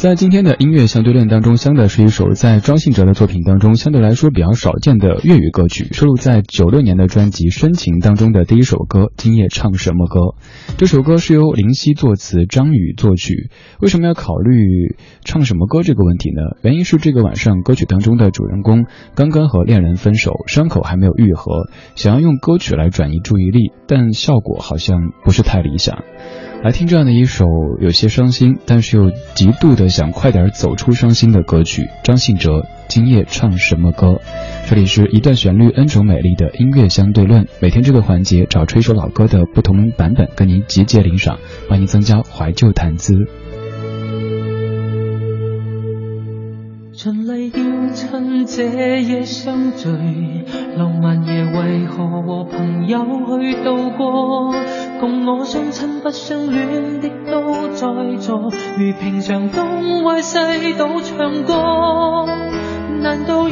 在今天的音乐相对论当中，相对是一首在庄信哲的作品当中相对来说比较少见的粤语歌曲，收录在九六年的专辑《深情》当中的第一首歌《今夜唱什么歌》。这首歌是由林夕作词，张宇作曲。为什么要考虑唱什么歌这个问题呢？原因是这个晚上歌曲当中的主人公刚刚和恋人分手，伤口还没有愈合，想要用歌曲来转移注意力，但效果好像不是太理想。来听这样的一首有些伤心，但是又极度的想快点走出伤心的歌曲。张信哲《今夜唱什么歌》。这里是一段旋律，n 种美丽的音乐相对论。每天这个环节找出一首老歌的不同版本，跟您集结领赏，帮您增加怀旧谈资。共我相亲不相恋的都在座，如平常东歪西倒唱歌。难道要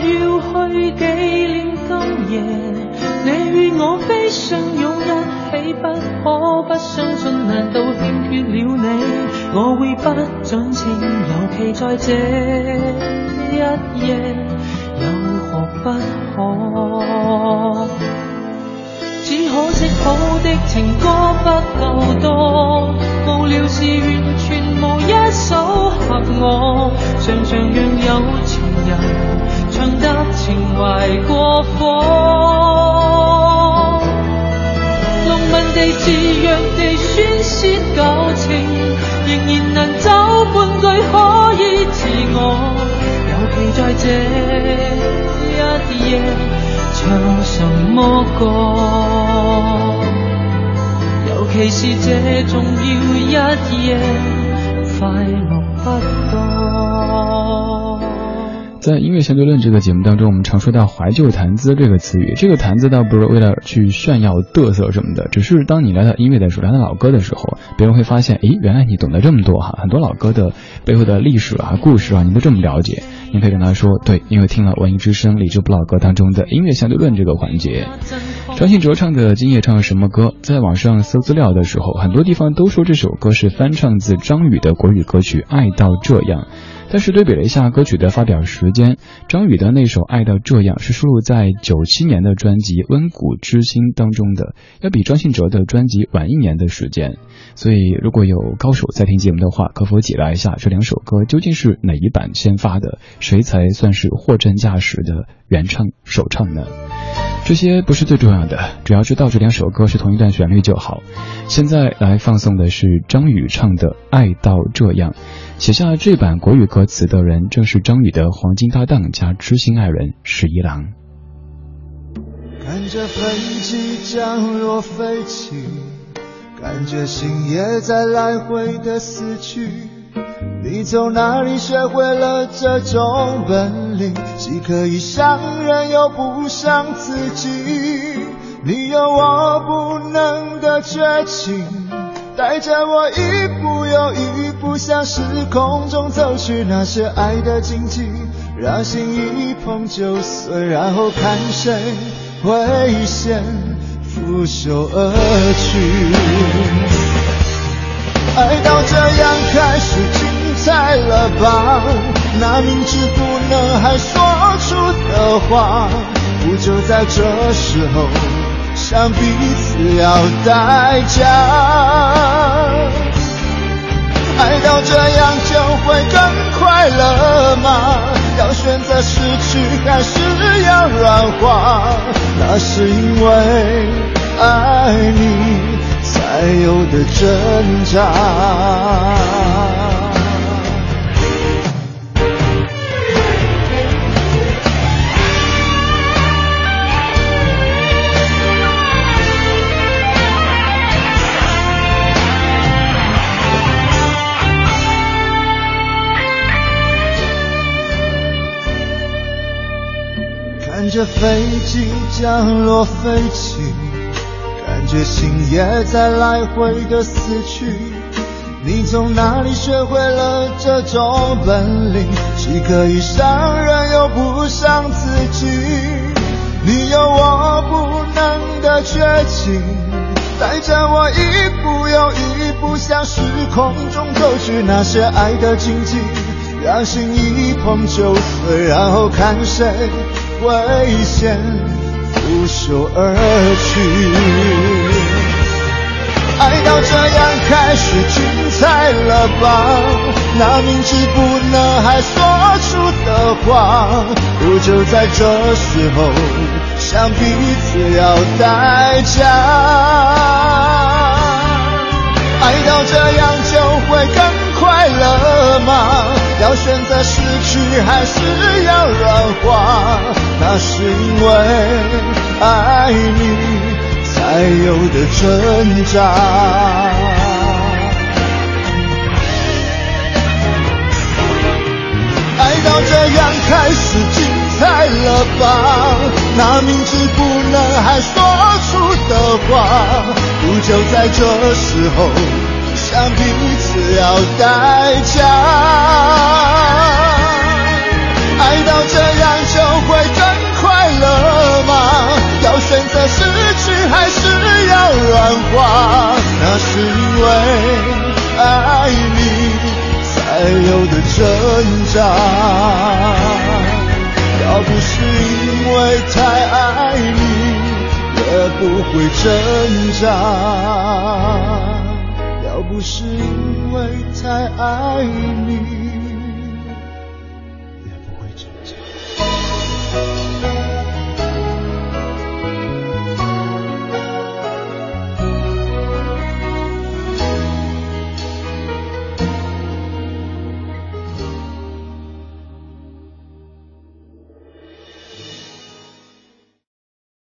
去纪念今夜？你与我非相拥一起，不可不相信。难道欠缺了你，我会不准情？尤其在这一夜，有何不可？可惜好的情歌不够多，无聊是完全无一首合我，常常让有情人唱得情怀过火。浪漫地、自虐地宣泄旧情，仍然能找半句可以自我。尤其在这一夜，唱什么歌？是这重要一夜，快乐不多。在音乐相对论这个节目当中，我们常说到“怀旧谈资”这个词语。这个谈资倒不是为了去炫耀、嘚瑟什么的，只是当你聊到音乐的时候，聊到老歌的时候，别人会发现，诶，原来你懂得这么多哈！很多老歌的背后的历史啊、故事啊，你都这么了解。你可以跟他说，对，因为听了文艺之声里就不老歌当中的音乐相对论这个环节。张信哲唱的《今夜唱什么歌》？在网上搜资料的时候，很多地方都说这首歌是翻唱自张宇的国语歌曲《爱到这样》。但是对比了一下歌曲的发表时间，张宇的那首《爱到这样》是收录在九七年的专辑《温古知新》当中的，要比张信哲的专辑晚一年的时间。所以，如果有高手在听节目的话，可否解答一下这两首歌究竟是哪一版先发的，谁才算是货真价实的原唱首唱呢？这些不是最重要的，只要知道这两首歌是同一段旋律就好。现在来放送的是张宇唱的《爱到这样》，写下这版国语歌词的人正是张宇的黄金搭档加知心爱人十一郎。看着喷气降落飞起，感觉心也在来回的死去。你从哪里学会了这种本领，既可以伤人又不伤自己？你有我不能的绝情，带着我一步又一步向时空中走去。那些爱的禁忌，让心一碰就碎，然后看谁会先拂袖而去。了吧？那明知不能还说出的话，不就在这时候向彼此要代价？爱到这样就会更快乐吗？要选择失去还是要软化？那是因为爱你才有的挣扎。着飞机降落，飞起，感觉心也在来回的死去。你从哪里学会了这种本领，既可以伤人又不伤自己？你有我不能的绝情，带着我一步又一步向时空中走去，那些爱的禁忌，让心一碰就碎，然后看谁。危险，拂袖而去。爱到这样开始精彩了吧？那明知不能还说出的话，不就在这时候向彼此要代价？爱到这样就会更快乐吗？要选择失去，还是要软化？那是因为爱你才有的挣扎。爱到这样开始精彩了吧？那明知不能还说出的话，不就在这时候向彼此要代价？繁华，那是因为爱你才有的挣扎。要不是因为太爱你，也不会挣扎。要不是因为太爱你。